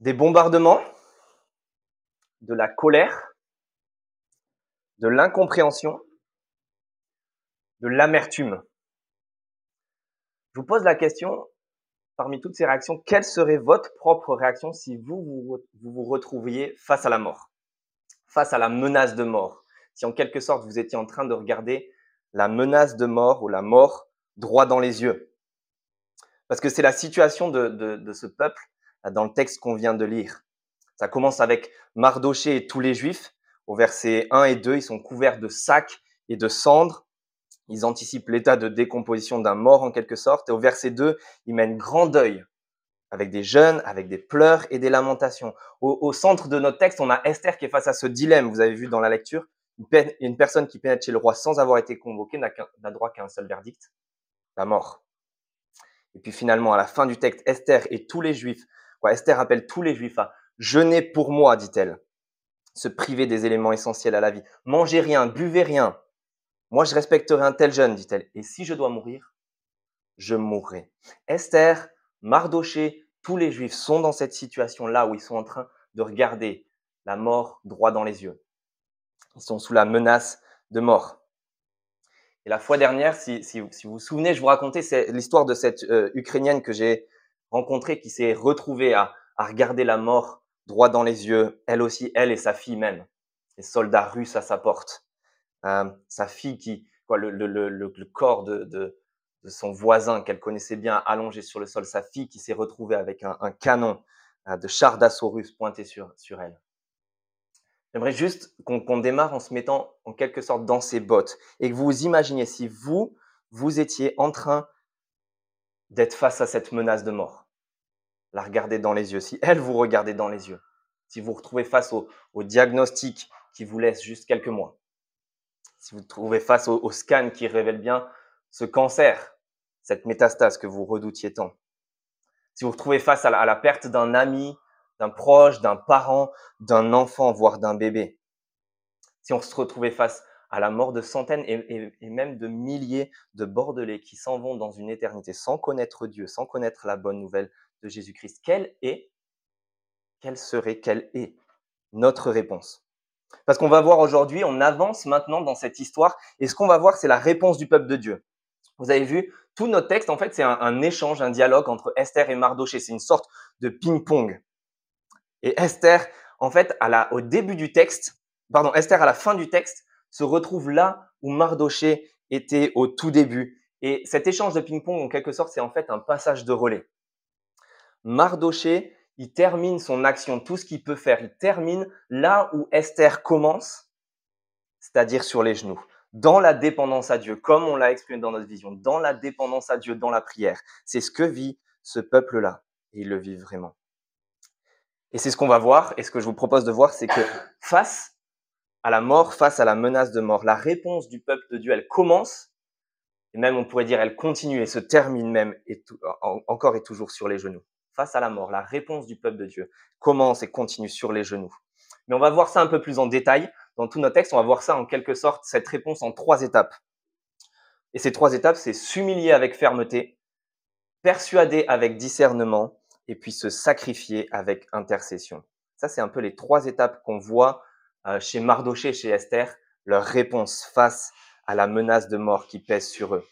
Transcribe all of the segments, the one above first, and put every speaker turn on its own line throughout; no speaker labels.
des bombardements, de la colère, de l'incompréhension, de l'amertume. Je vous pose la question, parmi toutes ces réactions, quelle serait votre propre réaction si vous vous, retrouviez face à la mort, face à la menace de mort Si en quelque sorte vous étiez en train de regarder la menace de mort ou la mort droit dans les yeux? Parce que c'est la situation de ce peuple dans le texte qu'on vient de lire. Ça commence avec Mardoché et tous les Juifs. Au verset 1 et 2, ils sont couverts de sacs et de cendres. Ils anticipent l'état de décomposition d'un mort en quelque sorte. Et au verset 2, ils mènent grand deuil avec des jeûnes, avec des pleurs et des lamentations. Au, centre de notre texte, on a Esther qui est face à ce dilemme, vous avez vu dans la lecture. Une, une personne qui pénètre chez le roi sans avoir été convoquée n'a droit qu'à un seul verdict, la mort. Et puis finalement, à la fin du texte, Esther et tous les Juifs Esther appelle tous les Juifs à jeûner pour moi, dit-elle. Se priver des éléments essentiels à la vie. Mangez rien, buvez rien. Moi, je respecterai un tel jeûne, dit-elle. Et si je dois mourir, je mourrai. Esther, Mardoché, tous les Juifs sont dans cette situation-là où ils sont en train de regarder la mort droit dans les yeux. Ils sont sous la menace de mort. Et la fois dernière, si, vous vous souvenez, je vous racontais l'histoire de cette euh, Ukrainienne que j'ai rencontré, qui s'est retrouvée à, regarder la mort droit dans les yeux, elle aussi, elle et sa fille même, les soldats russes à sa porte, euh, sa fille qui, quoi, le, corps de, son voisin qu'elle connaissait bien allongé sur le sol, sa fille qui s'est retrouvée avec un, canon euh, de chars d'assaut russe pointé sur, sur elle. J'aimerais juste qu'on démarre en se mettant en quelque sorte dans ses bottes et que vous vous imaginiez si vous, vous étiez en train d'être face à cette menace de mort. La regarder dans les yeux. Si elle vous regardez dans les yeux, si vous vous retrouvez face au, diagnostic qui vous laisse juste quelques mois, si vous vous trouvez face au, scan qui révèle bien ce cancer, cette métastase que vous redoutiez tant, si vous vous retrouvez face à la perte d'un ami, d'un proche, d'un parent, d'un enfant, voire d'un bébé, si on se retrouvait face à la mort de centaines et, même de milliers de Bordelais qui s'en vont dans une éternité sans connaître Dieu, sans connaître la bonne nouvelle de Jésus-Christ. Quelle est, quelle serait, quelle est notre réponse? Parce qu'on va voir aujourd'hui, on avance maintenant dans cette histoire et ce qu'on va voir, c'est la réponse du peuple de Dieu. Vous avez vu, tout notre texte, en fait, c'est un, échange, un dialogue entre Esther et Mardoché. C'est une sorte de ping-pong. Et Esther, en fait, à la, au début du texte, pardon, Esther à la fin du texte, se retrouve là où Mardoché était au tout début. Et cet échange de ping-pong, en quelque sorte, c'est en fait un passage de relais. Mardoché, il termine son action, tout ce qu'il peut faire. Il termine là où Esther commence, c'est-à-dire sur les genoux, dans la dépendance à Dieu, comme on l'a exprimé dans notre vision, dans la dépendance à Dieu, dans la prière. C'est ce que vit ce peuple-là. Et il le vit vraiment. Et c'est ce qu'on va voir. Et ce que je vous propose de voir, c'est que face à la mort, face à la menace de mort. La réponse du peuple de Dieu, elle commence, et même on pourrait dire elle continue et se termine même et encore et toujours sur les genoux. Face à la mort, la réponse du peuple de Dieu commence et continue sur les genoux. Mais on va voir ça un peu plus en détail. Dans tous nos textes, on va voir ça en quelque sorte, cette réponse en trois étapes. Et ces trois étapes, c'est s'humilier avec fermeté, persuader avec discernement, et puis se sacrifier avec intercession. Ça, c'est un peu les trois étapes qu'on voit euh, chez Mardoché, chez Esther, leur réponse face à la menace de mort qui pèse sur eux.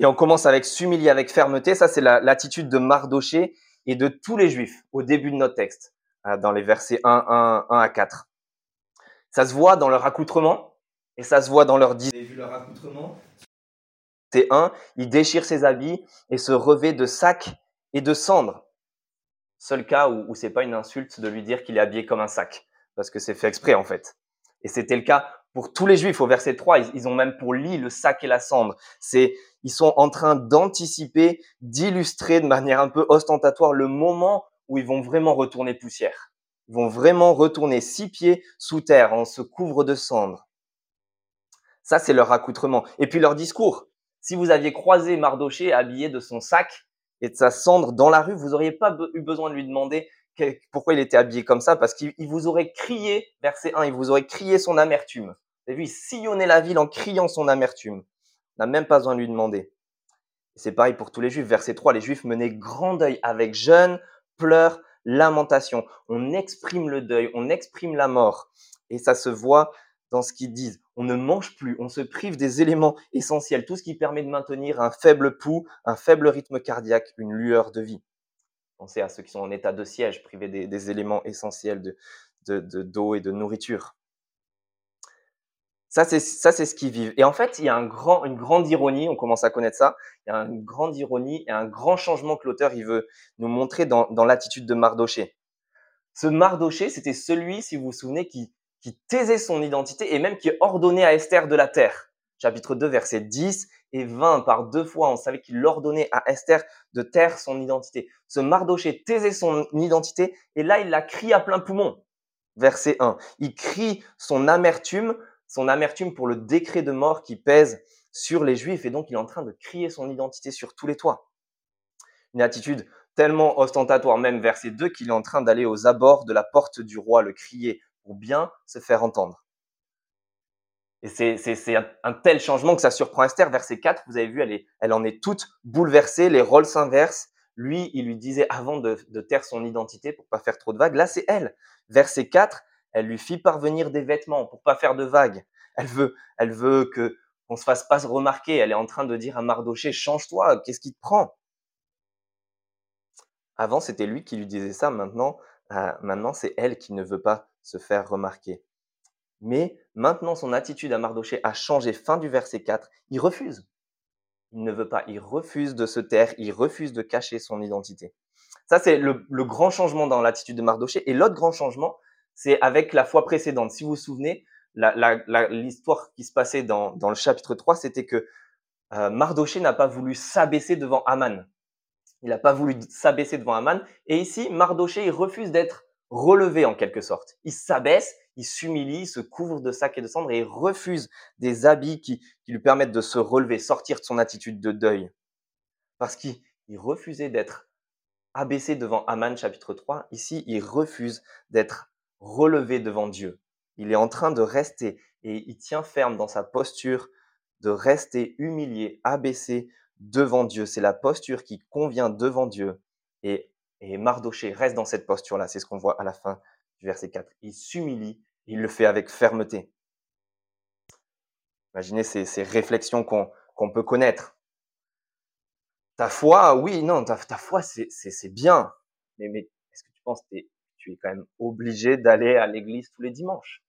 Et on commence avec s'humilier avec fermeté. Ça, c'est l'attitude de Mardoché et de tous les Juifs au début de notre texte, euh, dans les versets 1, 1, 1 à 4. Ça se voit dans leur accoutrement et ça se voit dans leur discours. Vu leur accoutrement? C'est 1, il déchire ses habits et se revêt de sacs et de cendres. Seul cas où, où c'est pas une insulte de lui dire qu'il est habillé comme un sac parce que c'est fait exprès en fait. Et c'était le cas pour tous les juifs au verset 3, ils, ont même pour lit le sac et la cendre. C'est ils sont en train d'anticiper, d'illustrer de manière un peu ostentatoire le moment où ils vont vraiment retourner poussière. Ils vont vraiment retourner six pieds sous terre en se couvre de cendres. Ça, c'est leur accoutrement. Et puis leur discours. Si vous aviez croisé Mardoché habillé de son sac et de sa cendre dans la rue, vous n'auriez pas eu besoin de lui demander pourquoi il était habillé comme ça? Parce qu'il vous aurait crié, verset 1, il vous aurait crié son amertume. Vous avez vu, il sillonnait la ville en criant son amertume. n'a même pas besoin de lui demander. C'est pareil pour tous les juifs. Verset 3, les juifs menaient grand deuil avec jeûne, pleurs, lamentation. On exprime le deuil, on exprime la mort. Et ça se voit dans ce qu'ils disent. On ne mange plus, on se prive des éléments essentiels, tout ce qui permet de maintenir un faible pouls, un faible rythme cardiaque, une lueur de vie. Pensez à ceux qui sont en état de siège, privés des, éléments essentiels d'eau de, d'eau et de nourriture. Ça, c'est ce qu'ils vivent. Et en fait, il y a un grand, une grande ironie. On commence à connaître ça. Il y a une grande ironie et un grand changement que l'auteur veut nous montrer dans, dans l'attitude de Mardoché. Ce Mardoché, c'était celui, si vous vous souvenez, qui, qui taisait son identité et même qui ordonnait à Esther de la terre. Chapitre 2, versets 10 et 20, par deux fois, on savait qu'il ordonnait à Esther de taire son identité. Ce Mardoché taisait son identité et là, il la crie à plein poumon. Verset 1. Il crie son amertume son amertume pour le décret de mort qui pèse sur les Juifs et donc il est en train de crier son identité sur tous les toits. Une attitude tellement ostentatoire, même verset 2, qu'il est en train d'aller aux abords de la porte du roi, le crier pour bien se faire entendre. Et c'est un, tel changement que ça surprend Esther. Verset 4, vous avez vu, elle, est, elle en est toute bouleversée, les rôles s'inversent. Lui, il lui disait avant de, de taire son identité pour pas faire trop de vagues. Là, c'est elle. Verset 4, elle lui fit parvenir des vêtements pour pas faire de vagues. Elle veut, elle veut que qu'on se fasse pas remarquer. Elle est en train de dire à Mardoché, change-toi, qu'est-ce qui te prend? Avant, c'était lui qui lui disait ça. Maintenant, euh, maintenant, c'est elle qui ne veut pas se faire remarquer. Mais maintenant, son attitude à Mardoché a changé. Fin du verset 4, il refuse. Il ne veut pas, il refuse de se taire, il refuse de cacher son identité. Ça, c'est le, grand changement dans l'attitude de Mardoché. Et l'autre grand changement, c'est avec la fois précédente. Si vous vous souvenez, l'histoire qui se passait dans, le chapitre 3, c'était que euh, Mardoché n'a pas voulu s'abaisser devant Aman. Il n'a pas voulu s'abaisser devant Aman. Et ici, Mardoché, il refuse d'être relevé en quelque sorte. Il s'abaisse, il s'humilie, se couvre de sacs et de cendres et refuse des habits qui, qui lui permettent de se relever, sortir de son attitude de deuil. Parce qu'il refusait d'être abaissé devant Aman, chapitre 3. Ici, il refuse d'être relevé devant Dieu. Il est en train de rester et il tient ferme dans sa posture de rester humilié, abaissé devant Dieu. C'est la posture qui convient devant Dieu. Et, et Mardoché reste dans cette posture-là. C'est ce qu'on voit à la fin du verset 4. Il s'humilie, il le fait avec fermeté. Imaginez ces, réflexions qu'on peut connaître. Ta foi, oui, non, ta, foi, c'est bien. Mais, est-ce que tu penses que tu es quand même obligé d'aller à l'église tous les dimanches?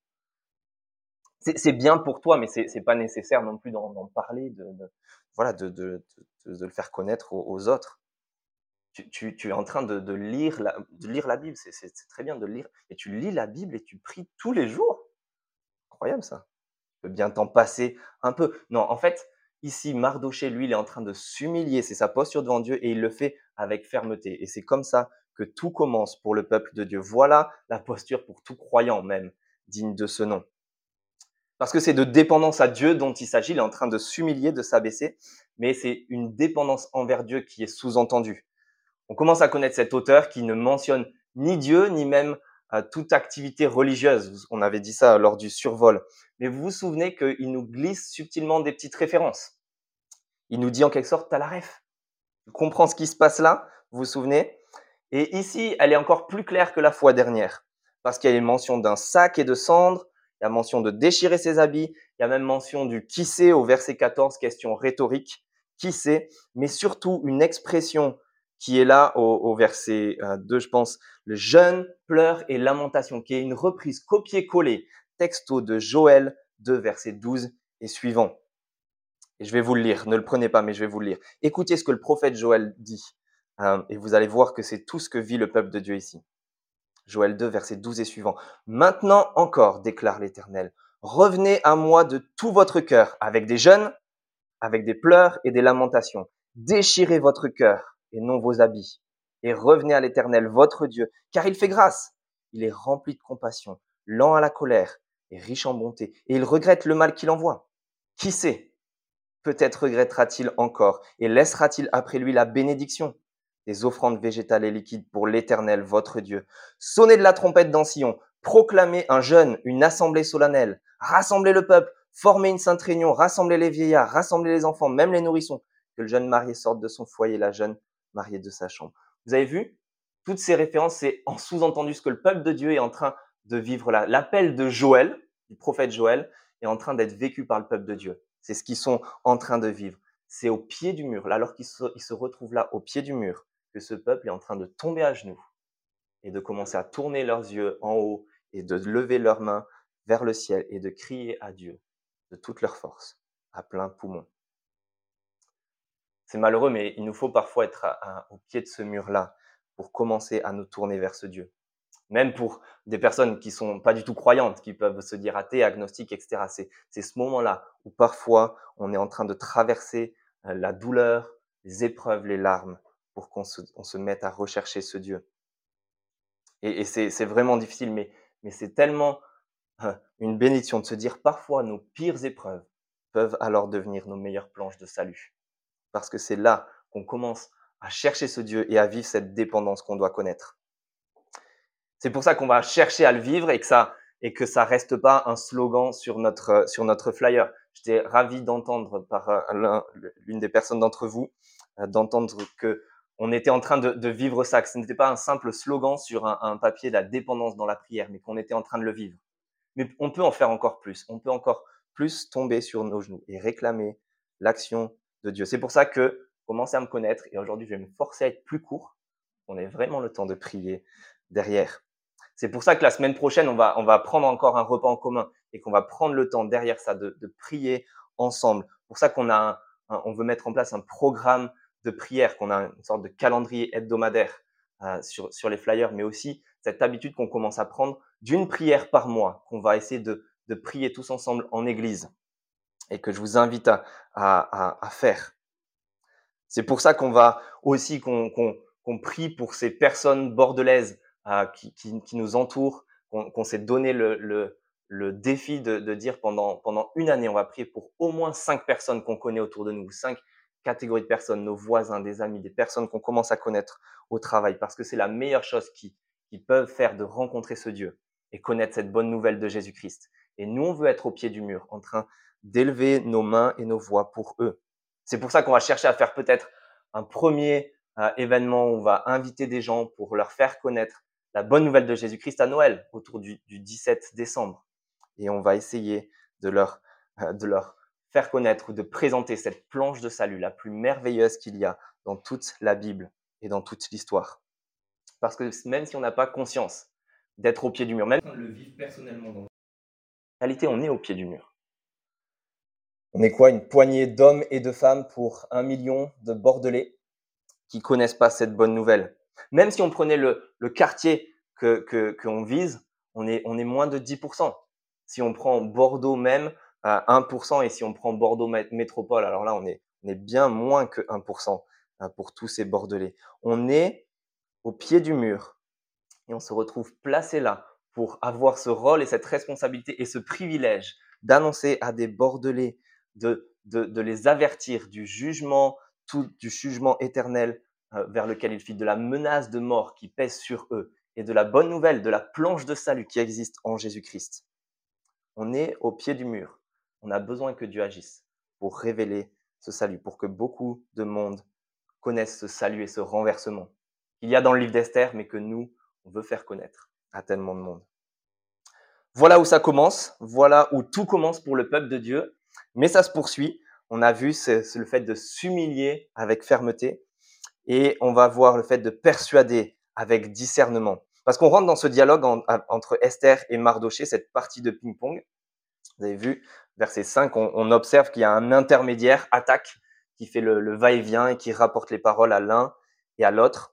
C'est bien pour toi, mais c'est pas nécessaire non plus d'en parler, de, le faire connaître aux, autres. Tu, es en train de, lire la, Bible, c'est très bien de lire. Et tu lis la Bible et tu pries tous les jours. Incroyable ça. Tu peux bien t'en passer un peu. Non, en fait, ici, Mardoché, lui, il est en train de s'humilier. C'est sa posture devant Dieu et il le fait avec fermeté. Et c'est comme ça que tout commence pour le peuple de Dieu. Voilà la posture pour tout croyant même digne de ce nom. Parce que c'est de dépendance à Dieu dont il s'agit. Il est en train de s'humilier, de s'abaisser, mais c'est une dépendance envers Dieu qui est sous-entendue. On commence à connaître cet auteur qui ne mentionne ni Dieu, ni même euh, toute activité religieuse. On avait dit ça lors du survol. Mais vous vous souvenez qu'il nous glisse subtilement des petites références. Il nous dit en quelque sorte, t'as la ref. Tu comprends ce qui se passe là, vous vous souvenez? Et ici, elle est encore plus claire que la fois dernière, parce qu'il y a une mention d'un sac et de cendres, il y a mention de déchirer ses habits, il y a même mention du qui sait au verset 14, question rhétorique, qui sait, mais surtout une expression qui est là au, verset 2, euh, je pense, le jeûne, pleurs et lamentation, qui est une reprise copier-coller, texto de Joël 2, verset 12 et suivant. Et je vais vous le lire, ne le prenez pas, mais je vais vous le lire. Écoutez ce que le prophète Joël dit. Euh, et vous allez voir que c'est tout ce que vit le peuple de Dieu ici. Joël 2, verset 12 et suivant. Maintenant encore, déclare l'Éternel, revenez à moi de tout votre cœur, avec des jeûnes, avec des pleurs et des lamentations. Déchirez votre cœur et non vos habits, et revenez à l'Éternel, votre Dieu, car il fait grâce. Il est rempli de compassion, lent à la colère et riche en bonté, et il regrette le mal qu'il envoie. Qui sait? Peut-être regrettera-t-il encore, et laissera-t-il après lui la bénédiction des offrandes végétales et liquides pour l'Éternel, votre Dieu. Sonnez de la trompette dans Sion, proclamez un jeûne, une assemblée solennelle, rassemblez le peuple, formez une sainte réunion, rassemblez les vieillards, rassemblez les enfants, même les nourrissons, que le jeune marié sorte de son foyer, la jeune mariée de sa chambre. Vous avez vu? Toutes ces références, c'est en sous-entendu ce que le peuple de Dieu est en train de vivre là. L'appel de Joël, du prophète Joël, est en train d'être vécu par le peuple de Dieu. C'est ce qu'ils sont en train de vivre. C'est au pied du mur, alors qu'ils se, se retrouvent là, au pied du mur, que ce peuple est en train de tomber à genoux et de commencer à tourner leurs yeux en haut et de lever leurs mains vers le ciel et de crier à Dieu de toute leur force, à plein poumon. C'est malheureux, mais il nous faut parfois être au pied de ce mur-là pour commencer à nous tourner vers ce Dieu. Même pour des personnes qui sont pas du tout croyantes, qui peuvent se dire athées, agnostiques, etc. C'est ce moment-là où parfois on est en train de traverser euh, la douleur, les épreuves, les larmes, pour qu'on se, mette à rechercher ce Dieu. Et, c'est vraiment difficile, mais, mais c'est tellement euh, une bénédiction de se dire parfois nos pires épreuves peuvent alors devenir nos meilleures planches de salut. Parce que c'est là qu'on commence à chercher ce Dieu et à vivre cette dépendance qu'on doit connaître. C'est pour ça qu'on va chercher à le vivre et que ça et que ça reste pas un slogan sur notre sur notre flyer. J'étais ravi d'entendre par euh, l'une des personnes d'entre vous euh, d'entendre que on était en train de, vivre ça, que ce n'était pas un simple slogan sur un, un papier de la dépendance dans la prière, mais qu'on était en train de le vivre. Mais on peut en faire encore plus. On peut encore plus tomber sur nos genoux et réclamer l'action de Dieu. C'est pour ça que commencez à me connaître et aujourd'hui je vais me forcer à être plus court. On ait vraiment le temps de prier derrière. C'est pour ça que la semaine prochaine, on va, on va prendre encore un repas en commun et qu'on va prendre le temps derrière ça de, de prier ensemble. Pour ça qu'on a, on veut mettre en place un programme de prière, qu'on a une sorte de calendrier hebdomadaire euh, sur, sur les flyers, mais aussi cette habitude qu'on commence à prendre d'une prière par mois, qu'on va essayer de, de, prier tous ensemble en église et que je vous invite à, à, à faire. C'est pour ça qu'on va aussi qu'on qu'on prie pour ces personnes bordelaises qui, qui, qui, nous entourent, qu'on s'est donné le, le, le défi de, de, dire pendant, pendant une année, on va prier pour au moins cinq personnes qu'on connaît autour de nous, cinq catégories de personnes, nos voisins, des amis, des personnes qu'on commence à connaître au travail, parce que c'est la meilleure chose qui, qui peuvent faire de rencontrer ce Dieu et connaître cette bonne nouvelle de Jésus-Christ. Et nous, on veut être au pied du mur, en train d'élever nos mains et nos voix pour eux. C'est pour ça qu'on va chercher à faire peut-être un premier euh, événement où on va inviter des gens pour leur faire connaître la bonne nouvelle de Jésus-Christ à Noël, autour du, du, 17 décembre. Et on va essayer de leur, euh, de leur faire connaître ou de présenter cette planche de salut la plus merveilleuse qu'il y a dans toute la Bible et dans toute l'histoire. Parce que même si on n'a pas conscience d'être au pied du mur, même si on le vit personnellement dans réalité, on est au pied du mur. On est quoi Une poignée d'hommes et de femmes pour un million de Bordelais? Qui connaissent pas cette bonne nouvelle. Même si on prenait le, le quartier que qu'on que vise, on est, on est moins de 10%. Si on prend Bordeaux même, à 1%, et si on prend Bordeaux métropole, alors là, on est, on est bien moins que 1% hein, pour tous ces Bordelais. On est au pied du mur et on se retrouve placé là pour avoir ce rôle et cette responsabilité et ce privilège d'annoncer à des Bordelais, de, de, de les avertir du jugement, tout, du jugement éternel euh, vers lequel ils filent, de la menace de mort qui pèse sur eux et de la bonne nouvelle, de la planche de salut qui existe en Jésus-Christ. On est au pied du mur. On a besoin que Dieu agisse pour révéler ce salut, pour que beaucoup de monde connaissent ce salut et ce renversement qu'il y a dans le livre d'Esther, mais que nous, on veut faire connaître à tellement de monde. Voilà où ça commence, voilà où tout commence pour le peuple de Dieu, mais ça se poursuit. On a vu, c'est le fait de s'humilier avec fermeté, et on va voir le fait de persuader avec discernement. Parce qu'on rentre dans ce dialogue entre Esther et Mardoché, cette partie de ping-pong. Vous avez vu, verset 5, on, observe qu'il y a un intermédiaire, attaque, qui fait le, va-et-vient et qui rapporte les paroles à l'un et à l'autre.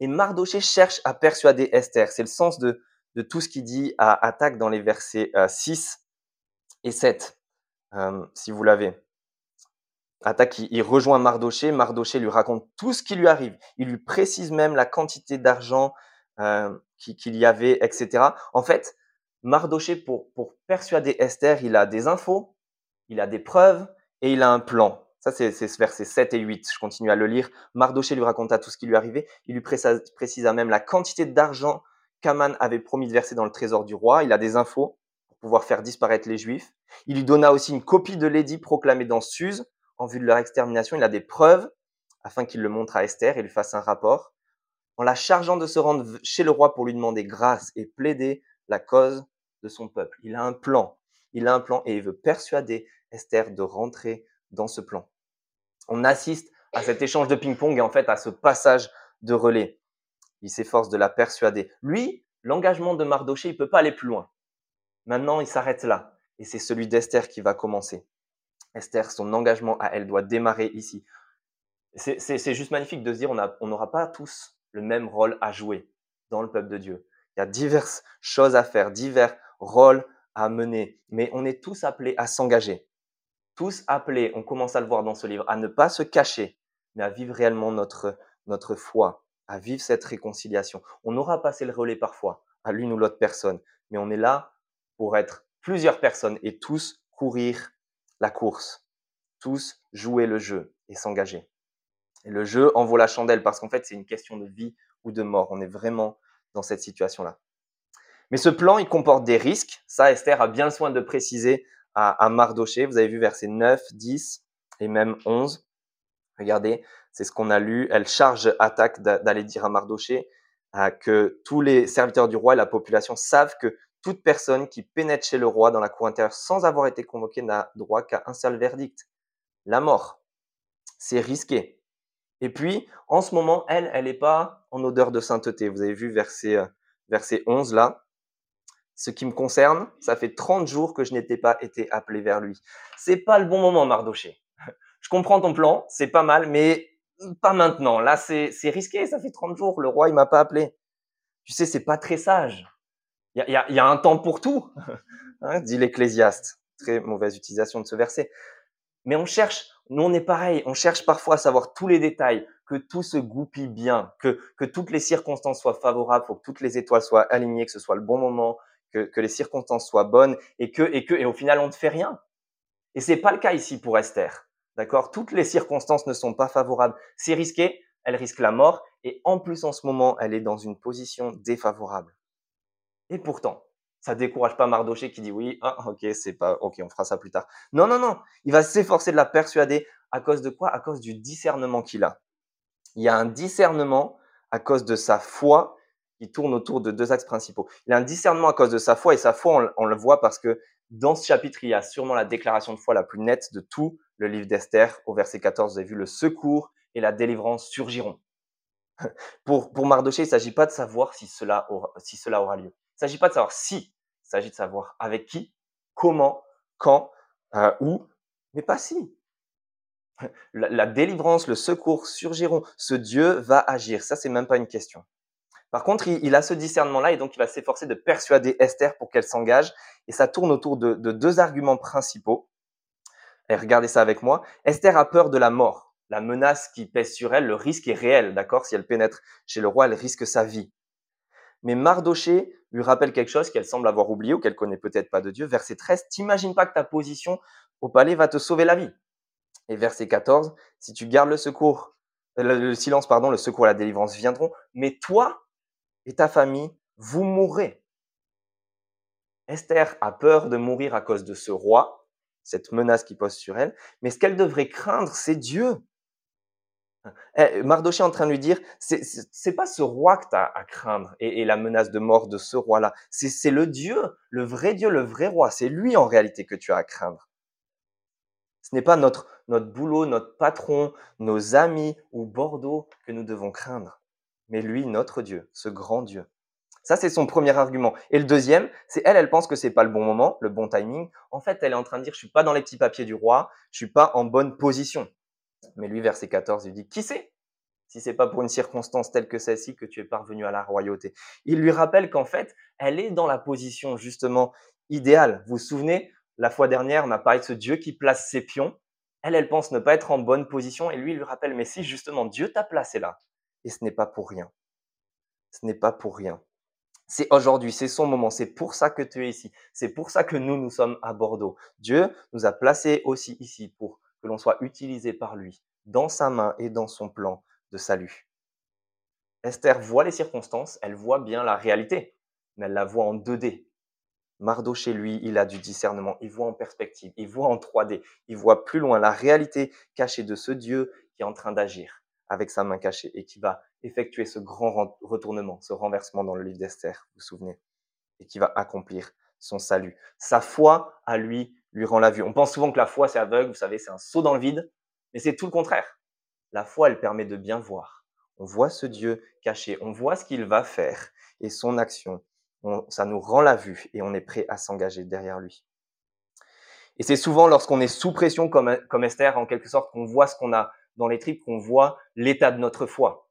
Et Mardoché cherche à persuader Esther. C'est le sens de, tout ce qu'il dit à attaque dans les versets 6 euh, et 7, euh, si vous l'avez. Attaque, il, rejoint Mardoché. Mardoché lui raconte tout ce qui lui arrive. Il lui précise même la quantité d'argent euh, qu'il y avait, etc. En fait, Mardoché, pour persuader Esther, il a des infos, il a des preuves et il a un plan. Ça, c'est versets 7 et 8. Je continue à le lire. Mardoché lui raconta tout ce qui lui arrivait. Il lui précisa même la quantité d'argent qu'Aman avait promis de verser dans le trésor du roi. Il a des infos pour pouvoir faire disparaître les Juifs. Il lui donna aussi une copie de l'édit proclamé dans Suse en vue de leur extermination. Il a des preuves afin qu'il le montre à Esther et lui fasse un rapport. en la chargeant de se rendre chez le roi pour lui demander grâce et plaider la cause de son peuple. Il a un plan, il a un plan et il veut persuader Esther de rentrer dans ce plan. On assiste à cet échange de ping-pong et en fait à ce passage de relais. Il s'efforce de la persuader. Lui, l'engagement de Mardoché, il peut pas aller plus loin. Maintenant, il s'arrête là. Et c'est celui d'Esther qui va commencer. Esther, son engagement à elle doit démarrer ici. C'est juste magnifique de se dire on n'aura pas tous le même rôle à jouer dans le peuple de Dieu. Il y a diverses choses à faire, divers rôles à mener, mais on est tous appelés à s'engager. Tous appelés, on commence à le voir dans ce livre, à ne pas se cacher, mais à vivre réellement notre, notre foi, à vivre cette réconciliation. On aura passé le relais parfois à l'une ou l'autre personne, mais on est là pour être plusieurs personnes et tous courir la course, tous jouer le jeu et s'engager. Et le jeu en vaut la chandelle parce qu'en fait, c'est une question de vie ou de mort. On est vraiment dans cette situation-là. Mais ce plan, il comporte des risques. Ça, Esther a bien soin de préciser à, Mardoché. Vous avez vu versets 9, 10 et même 11. Regardez, c'est ce qu'on a lu. Elle charge attaque d'aller dire à Mardoché euh, que tous les serviteurs du roi et la population savent que toute personne qui pénètre chez le roi dans la cour intérieure sans avoir été convoquée n'a droit qu'à un seul verdict, la mort. C'est risqué. Et puis, en ce moment, elle, elle n'est pas en odeur de sainteté. Vous avez vu verset, euh, verset 11 là. Ce qui me concerne, ça fait 30 jours que je n'étais pas été appelé vers lui. C'est pas le bon moment, Mardoché. Je comprends ton plan, c'est pas mal, mais pas maintenant. Là, c'est risqué, ça fait 30 jours, le roi, il m'a pas appelé. Tu sais, c'est pas très sage. Il y a, y a, un temps pour tout, hein, dit l'Ecclésiaste. Très mauvaise utilisation de ce verset. Mais on cherche, nous on est pareil, on cherche parfois à savoir tous les détails, que tout se goupille bien, que, que toutes les circonstances soient favorables, que toutes les étoiles soient alignées, que ce soit le bon moment, que, les circonstances soient bonnes, et que, et que, et au final on ne fait rien. Et c'est pas le cas ici pour Esther. D'accord? Toutes les circonstances ne sont pas favorables. C'est risqué, elle risque la mort, et en plus en ce moment, elle est dans une position défavorable. Et pourtant, ça décourage pas Mardoché qui dit oui, ah, ok, c'est pas, ok, on fera ça plus tard. Non, non, non, il va s'efforcer de la persuader à cause de quoi? À cause du discernement qu'il a. Il y a un discernement à cause de sa foi qui tourne autour de deux axes principaux. Il a un discernement à cause de sa foi et sa foi, on, le voit parce que dans ce chapitre, il y a sûrement la déclaration de foi la plus nette de tout le livre d'Esther. Au verset 14, vous avez vu le secours et la délivrance surgiront. Pour, pour Mardoché, il ne s'agit pas de savoir si cela aura, lieu. Il ne s'agit pas de savoir si il s'agit de savoir avec qui, comment, quand, euh, où, mais pas si. La, délivrance, le secours surgiront. Ce Dieu va agir. Ça, c'est même pas une question. Par contre, il, a ce discernement-là et donc il va s'efforcer de persuader Esther pour qu'elle s'engage. Et ça tourne autour de, de deux arguments principaux. Et regardez ça avec moi. Esther a peur de la mort. La menace qui pèse sur elle, le risque est réel, d'accord? Si elle pénètre chez le roi, elle risque sa vie. Mais Mardoché lui rappelle quelque chose qu'elle semble avoir oublié ou qu'elle connaît peut-être pas de Dieu. Verset 13, t'imagines pas que ta position au palais va te sauver la vie? Et verset 14, si tu gardes le secours, euh, le, silence, pardon, le secours et la délivrance viendront, mais toi et ta famille, vous mourrez. Esther a peur de mourir à cause de ce roi, cette menace qui pose sur elle, mais ce qu'elle devrait craindre, c'est Dieu. Eh, Mardoché est en train de lui dire, c'est pas ce roi que tu as à craindre et, la menace de mort de ce roi-là. C'est le Dieu, le vrai Dieu, le vrai roi. C'est lui en réalité que tu as à craindre. Ce n'est pas notre, notre boulot, notre patron, nos amis ou Bordeaux que nous devons craindre, mais lui, notre Dieu, ce grand Dieu. Ça, c'est son premier argument. Et le deuxième, c'est elle, elle pense que c'est pas le bon moment, le bon timing. En fait, elle est en train de dire, je suis pas dans les petits papiers du roi, je suis pas en bonne position. Mais lui, verset 14, il dit, qui sait si c'est pas pour une circonstance telle que celle-ci que tu es parvenu à la royauté? Il lui rappelle qu'en fait, elle est dans la position justement idéale. Vous vous souvenez, la fois dernière, on a parlé de ce Dieu qui place ses pions. Elle, elle pense ne pas être en bonne position et lui, il lui rappelle, mais si justement Dieu t'a placé là, et ce n'est pas pour rien. Ce n'est pas pour rien. C'est aujourd'hui, c'est son moment, c'est pour ça que tu es ici, c'est pour ça que nous, nous sommes à Bordeaux. Dieu nous a placés aussi ici pour que l'on soit utilisé par lui, dans sa main et dans son plan de salut. Esther voit les circonstances, elle voit bien la réalité, mais elle la voit en 2D. Mardoché, lui, il a du discernement, il voit en perspective, il voit en 3D, il voit plus loin la réalité cachée de ce Dieu qui est en train d'agir. Avec sa main cachée et qui va effectuer ce grand retournement, ce renversement dans le livre d'Esther, vous vous souvenez, et qui va accomplir son salut. Sa foi à lui lui rend la vue. On pense souvent que la foi c'est aveugle, vous savez, c'est un saut dans le vide, mais c'est tout le contraire. La foi, elle permet de bien voir. On voit ce Dieu caché, on voit ce qu'il va faire et son action. ça nous rend la vue et on est prêt à s'engager derrière lui. Et c'est souvent lorsqu'on est sous pression comme, comme Esther, en quelque sorte, qu'on voit ce qu'on a dans les tripes, qu'on voit l'état de notre foi.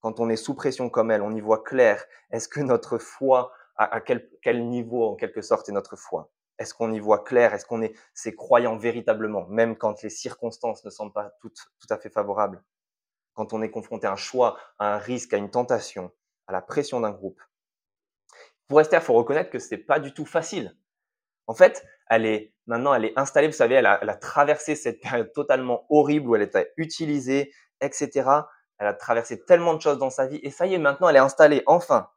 Quand on est sous pression comme elle, on y voit clair. Est-ce que notre foi, à, quel, quel niveau en quelque sorte est notre foi? Est-ce qu'on y voit clair? Est-ce qu'on est ces croyants véritablement, même quand les circonstances ne sont pas toutes tout à fait favorables? Quand on est confronté à un choix, à un risque, à une tentation, à la pression d'un groupe? Pour Esther, il faut reconnaître que ce n'est pas du tout facile. En fait, elle est maintenant, elle est installée. Vous savez, elle a, elle a traversé cette période totalement horrible où elle était utilisée, etc. Elle a traversé tellement de choses dans sa vie et ça y est, maintenant, elle est installée. Enfin,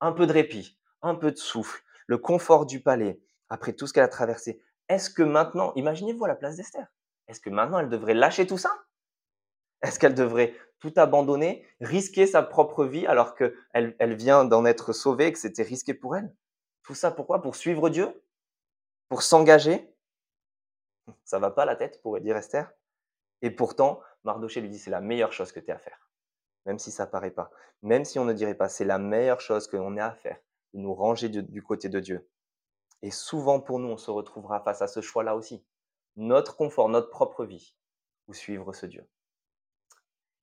un peu de répit, un peu de souffle, le confort du palais après tout ce qu'elle a traversé. Est-ce que maintenant, imaginez-vous à la place d'Esther, est-ce que maintenant elle devrait lâcher tout ça? Est-ce qu'elle devrait tout abandonner, risquer sa propre vie alors qu'elle elle vient d'en être sauvée que c'était risqué pour elle? Tout ça pourquoi? Pour suivre Dieu? Pour s'engager. Ça va pas la tête, pourrait dire Esther. Et pourtant, Mardoché lui dit c'est la meilleure chose que tu as à faire. Même si ça paraît pas. Même si on ne dirait pas, c'est la meilleure chose que l'on ait à faire, de nous ranger du, côté de Dieu. Et souvent pour nous, on se retrouvera face à ce choix-là aussi. Notre confort, notre propre vie, ou suivre ce Dieu.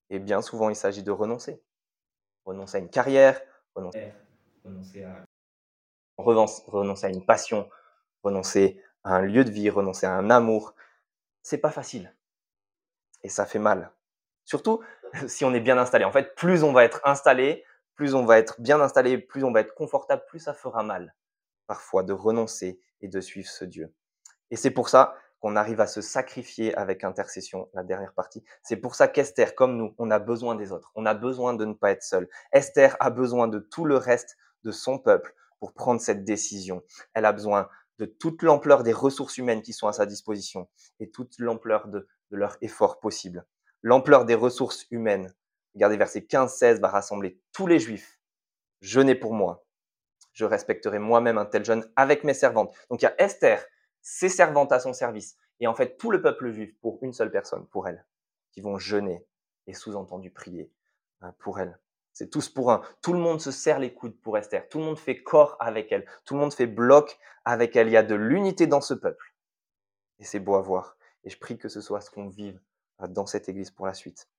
Et bien souvent, il s'agit de renoncer. Renoncer à une carrière, renoncer, renoncer à, renoncer à une passion, renoncer à un lieu de vie, renoncer à un amour, c'est pas facile. Et ça fait mal. Surtout si on est bien installé. En fait, plus on va être installé, plus on va être bien installé, plus on va être confortable, plus ça fera mal parfois de renoncer et de suivre ce Dieu. Et c'est pour ça qu'on arrive à se sacrifier avec intercession, la dernière partie. C'est pour ça qu'Esther, comme nous, on a besoin des autres. On a besoin de ne pas être seul. Esther a besoin de tout le reste de son peuple pour prendre cette décision. Elle a besoin de toute l'ampleur des ressources humaines qui sont à sa disposition et toute l'ampleur de, leur effort possible. L'ampleur des ressources humaines. Regardez, verset 15-16 va rassembler tous les juifs. Jeûnez pour moi. Je respecterai moi-même un tel jeûne avec mes servantes. Donc il y a Esther, ses servantes à son service, et en fait tout le peuple juif pour une seule personne, pour elle, qui vont jeûner et sous-entendu prier hein, pour elle. C'est tous pour un. Tout le monde se serre les coudes pour Esther. Tout le monde fait corps avec elle. Tout le monde fait bloc avec elle. Il y a de l'unité dans ce peuple. Et c'est beau à voir. Et je prie que ce soit ce qu'on vive euh, dans cette église pour la suite.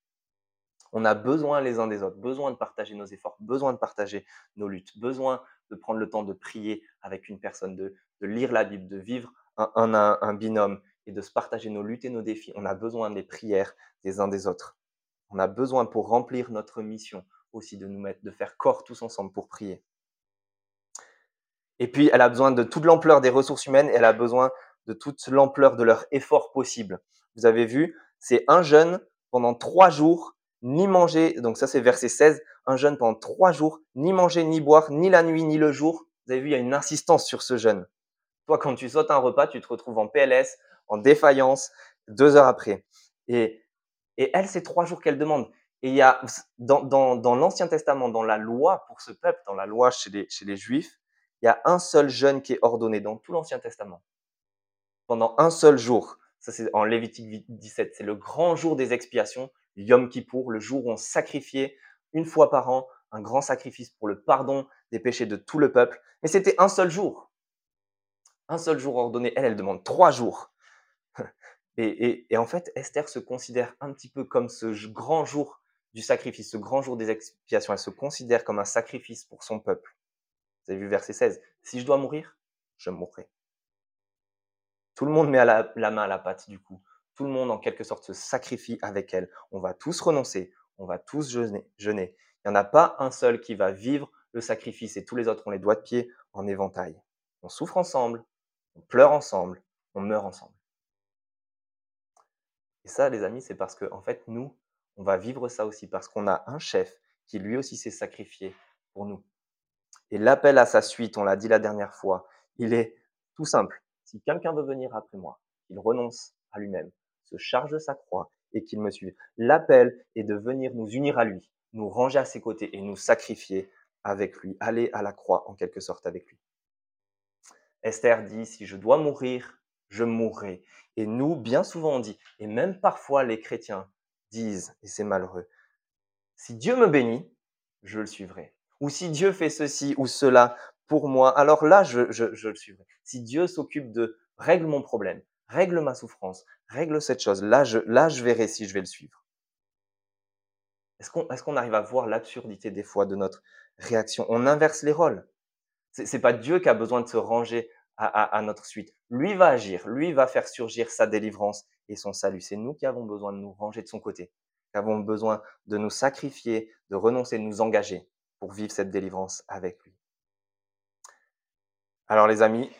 On a besoin les uns des autres, besoin de partager nos efforts, besoin de partager nos luttes, besoin de prendre le temps de prier avec une personne, de, lire la Bible, de vivre un, un binôme et de se partager nos luttes et nos défis. On a besoin des prières des uns des autres. On a besoin pour remplir notre mission, aussi de nous mettre, de faire corps tous ensemble pour prier. Et puis, elle a besoin de toute l'ampleur des ressources humaines, elle a besoin de toute l'ampleur de leur effort possible. Vous avez vu, c'est un jeune pendant trois jours, ni manger, donc ça c'est verset 16, un jeune pendant trois jours, ni manger, ni boire, ni la nuit, ni le jour. Vous avez vu, il y a une insistance sur ce jeune. Toi, quand tu sautes un repas, tu te retrouves en PLS, en défaillance, deux heures après. Et, et elle, c'est trois jours qu'elle demande. Et il y a, dans, l'Ancien Testament, dans la loi pour ce peuple, dans la loi chez les, Juifs, il y a un seul jeûne qui est ordonné dans tout l'Ancien Testament. Pendant un seul jour. Ça, c'est en Lévitique 17. C'est le grand jour des expiations, Yom Kippour, le jour où on sacrifiait une fois par an un grand sacrifice pour le pardon des péchés de tout le peuple. Mais c'était un seul jour. Un seul jour ordonné. Elle, elle demande trois jours. Et en fait, Esther se considère un petit peu comme ce grand jour du sacrifice, ce grand jour des expiations. Elle se considère comme un sacrifice pour son peuple. Vous avez vu verset 16. Si je dois mourir, je mourrai. Tout le monde met la, main à la pâte du coup. Tout le monde en quelque sorte se sacrifie avec elle. On va tous renoncer, on va tous jeûner. jeûner. Il n'y en a pas un seul qui va vivre le sacrifice et tous les autres ont les doigts de pied en éventail. On souffre ensemble, on pleure ensemble, on meurt ensemble. Et ça, les amis, c'est parce que, en fait, nous, on va vivre ça aussi parce qu'on a un chef qui lui aussi s'est sacrifié pour nous. Et l'appel à sa suite, on l'a dit la dernière fois, il est tout simple. Si quelqu'un veut venir après moi, il renonce à lui-même, se charge de sa croix et qu'il me suive. L'appel est de venir nous unir à lui, nous ranger à ses côtés et nous sacrifier avec lui, aller à la croix en quelque sorte avec lui. Esther dit, si je dois mourir, je mourrai. Et nous, bien souvent, on dit, et même parfois les chrétiens disent, et c'est malheureux, si Dieu me bénit, je le suivrai. Ou si Dieu fait ceci ou cela pour moi, alors là, je, je, le suivrai. Si Dieu s'occupe de règle mon problème, règle ma souffrance, règle cette chose, là je, là, je verrai si je vais le suivre. Est-ce qu'on est arrive à voir l'absurdité des fois de notre réaction? On inverse les rôles. Ce n'est pas Dieu qui a besoin de se ranger à, notre suite. Lui va agir, lui va faire surgir sa délivrance et son salut. C'est nous qui avons besoin de nous ranger de son côté, qui avons besoin de nous sacrifier, de renoncer, de nous engager pour vivre cette délivrance avec lui. Alors les amis,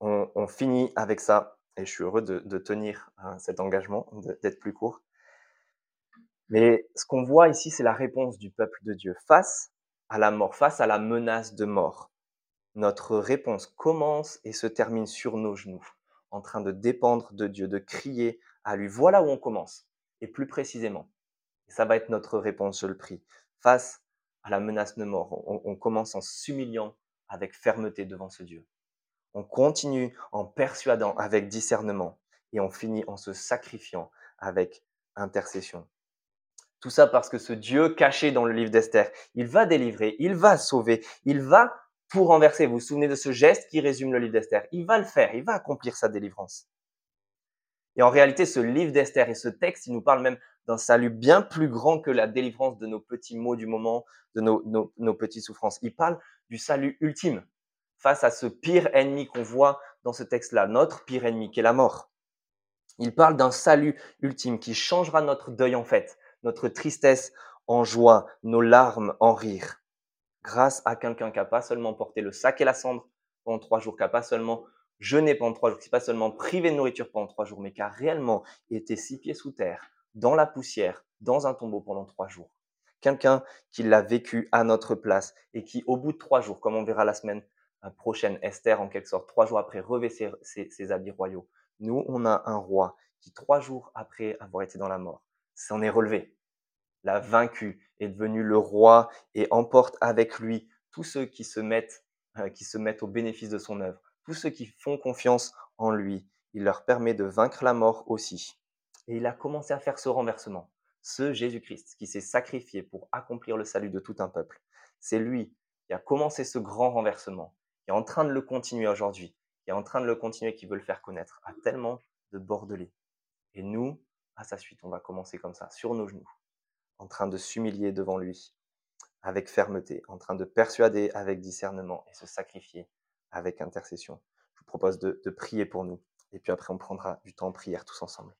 on, finit avec ça et je suis heureux de, tenir hein, cet engagement, d'être plus court. Mais ce qu'on voit ici, c'est la réponse du peuple de Dieu face à la mort, face à la menace de mort notre réponse commence et se termine sur nos genoux, en train de dépendre de Dieu, de crier à lui. Voilà où on commence, et plus précisément. ça va être notre réponse, je le prie. Face à la menace de mort, on, commence en s'humiliant avec fermeté devant ce Dieu. On continue en persuadant avec discernement, et on finit en se sacrifiant avec intercession. Tout ça parce que ce Dieu caché dans le livre d'Esther, il va délivrer, il va sauver, il va pour renverser. Vous vous souvenez de ce geste qui résume le livre d'Esther? Il va le faire, il va accomplir sa délivrance. Et en réalité, ce livre d'Esther et ce texte, il nous parle même d'un salut bien plus grand que la délivrance de nos petits maux du moment, de nos, nos, petites souffrances. Il parle du salut ultime face à ce pire ennemi qu'on voit dans ce texte-là, notre pire ennemi qui est la mort. Il parle d'un salut ultime qui changera notre deuil en fête, notre tristesse en joie, nos larmes en rire grâce à quelqu'un qui n'a pas seulement porté le sac et la cendre pendant trois jours, qui n'a pas seulement jeûné pendant trois jours, qui n'a pas seulement privé de nourriture pendant trois jours, mais qui a réellement été six pieds sous terre, dans la poussière, dans un tombeau pendant trois jours. Quelqu'un qui l'a vécu à notre place et qui, au bout de trois jours, comme on verra la semaine euh, prochaine, Esther, en quelque sorte, trois jours après, revêt ses, ses habits royaux. Nous, on a un roi qui, trois jours après avoir été dans la mort, s'en est relevé, l'a vaincu, est devenu le roi et emporte avec lui tous ceux qui se mettent, euh, qui se mettent au bénéfice de son œuvre, tous ceux qui font confiance en lui. Il leur permet de vaincre la mort aussi. Et il a commencé à faire ce renversement. Ce Jésus-Christ qui s'est sacrifié pour accomplir le salut de tout un peuple. C'est lui qui a commencé ce grand renversement, qui est en train de le continuer aujourd'hui, qui est en train de le continuer, qui veut le faire connaître à tellement de bordelais. Et nous, à sa suite, on va commencer comme ça, sur nos genoux en train de s'humilier devant lui avec fermeté, en train de persuader avec discernement et se sacrifier avec intercession. Je vous propose de, prier pour nous et puis après on prendra du temps en prière tous ensemble.